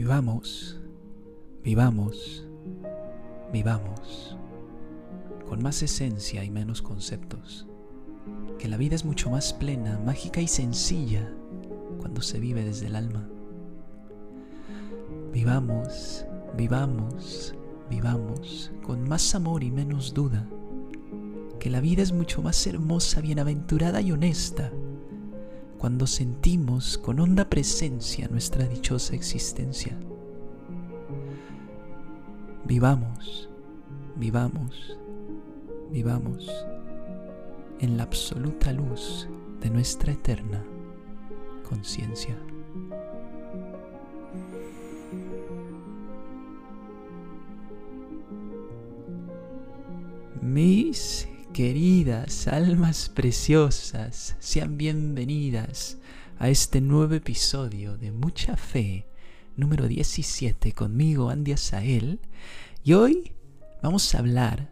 Vivamos, vivamos, vivamos, con más esencia y menos conceptos, que la vida es mucho más plena, mágica y sencilla cuando se vive desde el alma. Vivamos, vivamos, vivamos con más amor y menos duda, que la vida es mucho más hermosa, bienaventurada y honesta cuando sentimos con honda presencia nuestra dichosa existencia. Vivamos, vivamos, vivamos en la absoluta luz de nuestra eterna conciencia. Mis queridas almas preciosas, sean bienvenidas a este nuevo episodio de Mucha Fe, número 17, conmigo Andy Asael. Y hoy vamos a hablar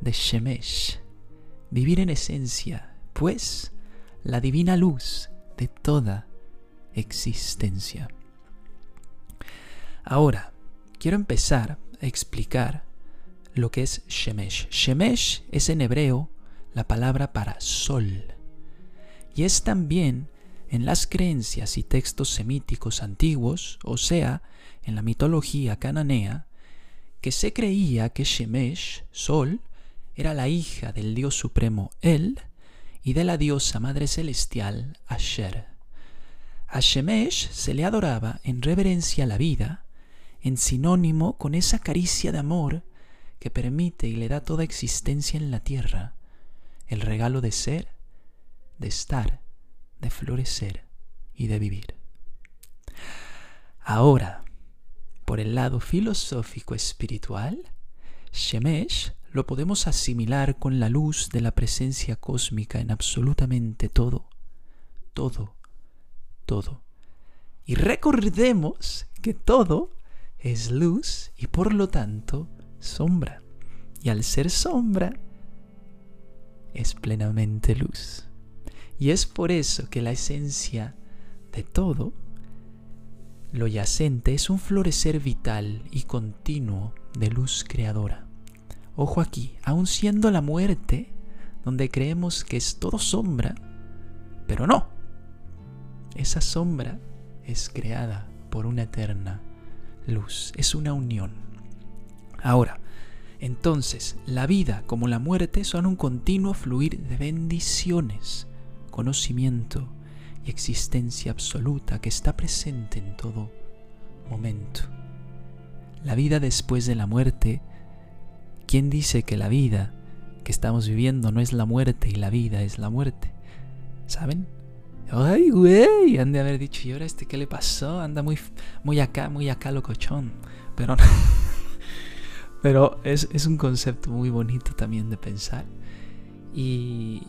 de Shemesh, vivir en esencia, pues la divina luz de toda existencia. Ahora, quiero empezar a explicar lo que es Shemesh. Shemesh es en hebreo la palabra para sol. Y es también en las creencias y textos semíticos antiguos, o sea, en la mitología cananea, que se creía que Shemesh, sol, era la hija del dios supremo El y de la diosa madre celestial Asher. A Shemesh se le adoraba en reverencia a la vida, en sinónimo con esa caricia de amor que permite y le da toda existencia en la tierra, el regalo de ser, de estar, de florecer y de vivir. Ahora, por el lado filosófico espiritual, Shemesh lo podemos asimilar con la luz de la presencia cósmica en absolutamente todo, todo, todo. Y recordemos que todo es luz y por lo tanto sombra. Y al ser sombra, es plenamente luz. Y es por eso que la esencia de todo, lo yacente, es un florecer vital y continuo de luz creadora. Ojo aquí, aun siendo la muerte, donde creemos que es todo sombra, pero no. Esa sombra es creada por una eterna luz, es una unión. Ahora, entonces, la vida como la muerte son un continuo fluir de bendiciones, conocimiento y existencia absoluta que está presente en todo momento. La vida después de la muerte, ¿quién dice que la vida que estamos viviendo no es la muerte y la vida es la muerte? ¿Saben? Ay, güey, han de haber dicho, ¿y ahora este qué le pasó? Anda muy, muy acá, muy acá locochón. Pero no. Pero es, un concepto muy bonito también de pensar. Y,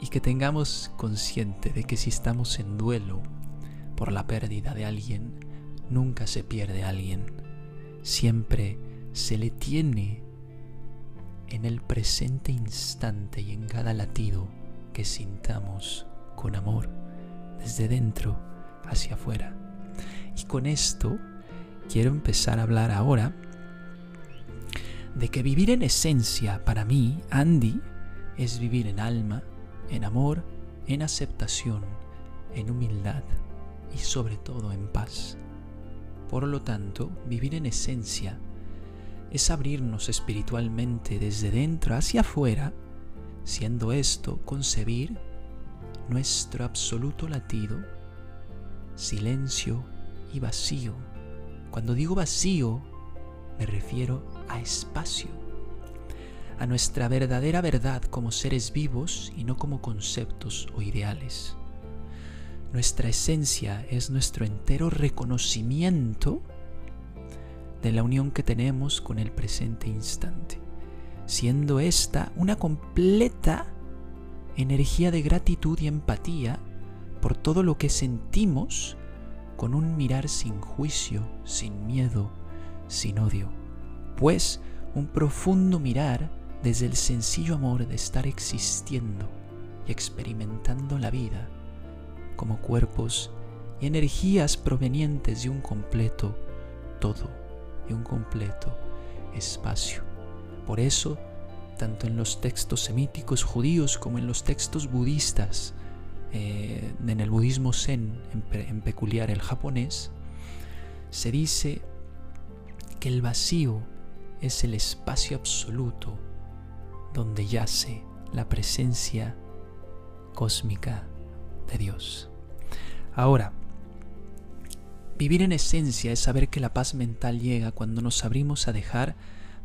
y que tengamos consciente de que si estamos en duelo por la pérdida de alguien, nunca se pierde alguien. Siempre se le tiene en el presente instante y en cada latido que sintamos con amor, desde dentro hacia afuera. Y con esto quiero empezar a hablar ahora de que vivir en esencia para mí, Andy, es vivir en alma, en amor, en aceptación, en humildad y sobre todo en paz. Por lo tanto, vivir en esencia es abrirnos espiritualmente desde dentro hacia afuera, siendo esto concebir nuestro absoluto latido, silencio y vacío. Cuando digo vacío, me refiero a espacio, a nuestra verdadera verdad como seres vivos y no como conceptos o ideales. Nuestra esencia es nuestro entero reconocimiento de la unión que tenemos con el presente instante, siendo esta una completa energía de gratitud y empatía por todo lo que sentimos con un mirar sin juicio, sin miedo, sin odio, pues un profundo mirar desde el sencillo amor de estar existiendo y experimentando la vida como cuerpos y energías provenientes de un completo todo y un completo espacio. Por eso, tanto en los textos semíticos judíos como en los textos budistas, eh, en el budismo zen, en peculiar el japonés, se dice que el vacío es el espacio absoluto donde yace la presencia cósmica de Dios. Ahora, vivir en esencia es saber que la paz mental llega cuando nos abrimos a dejar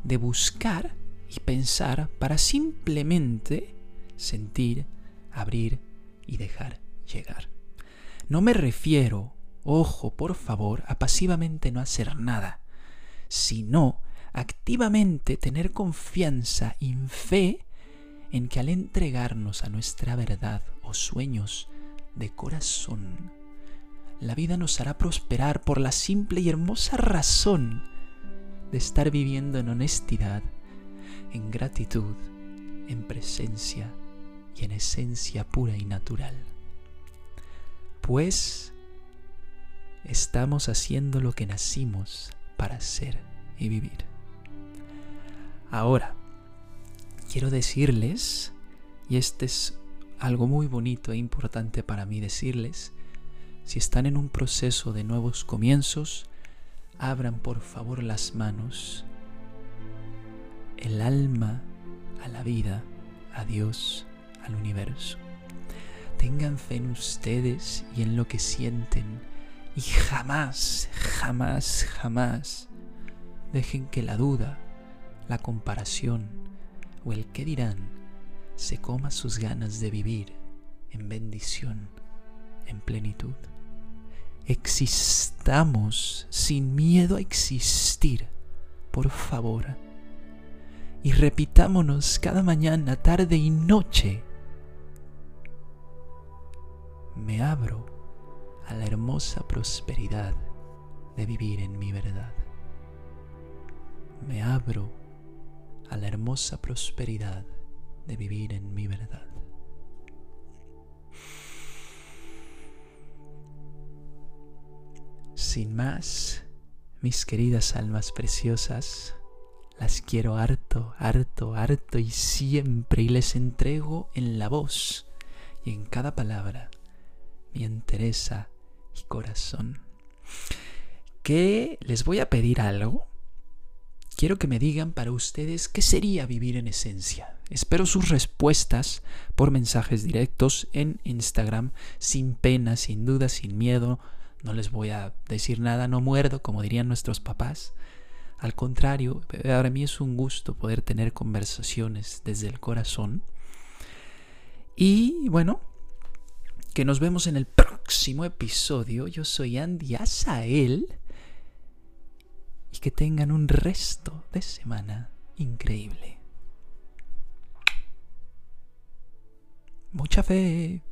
de buscar y pensar para simplemente sentir, abrir y dejar llegar. No me refiero, ojo por favor, a pasivamente no hacer nada, sino activamente tener confianza y fe en que al entregarnos a nuestra verdad o sueños de corazón, la vida nos hará prosperar por la simple y hermosa razón de estar viviendo en honestidad, en gratitud, en presencia y en esencia pura y natural. Pues estamos haciendo lo que nacimos para hacer y vivir. Ahora, quiero decirles, y este es algo muy bonito e importante para mí decirles, si están en un proceso de nuevos comienzos, abran por favor las manos, el alma a la vida, a Dios, al universo. Tengan fe en ustedes y en lo que sienten y jamás, jamás, jamás dejen que la duda, la comparación o el qué dirán se coma sus ganas de vivir en bendición, en plenitud. Existamos sin miedo a existir, por favor. Y repitámonos cada mañana, tarde y noche. Me abro a la hermosa prosperidad de vivir en mi verdad. Me abro a la hermosa prosperidad de vivir en mi verdad. Sin más, mis queridas almas preciosas, las quiero harto, harto, harto y siempre y les entrego en la voz y en cada palabra mi entereza y corazón. ¿Qué les voy a pedir algo? Quiero que me digan para ustedes qué sería vivir en esencia. Espero sus respuestas por mensajes directos en Instagram, sin pena, sin duda, sin miedo. No les voy a decir nada, no muerdo, como dirían nuestros papás. Al contrario, para mí es un gusto poder tener conversaciones desde el corazón. Y bueno, que nos vemos en el próximo episodio. Yo soy Andy Asael que tengan un resto de semana increíble. Mucha fe.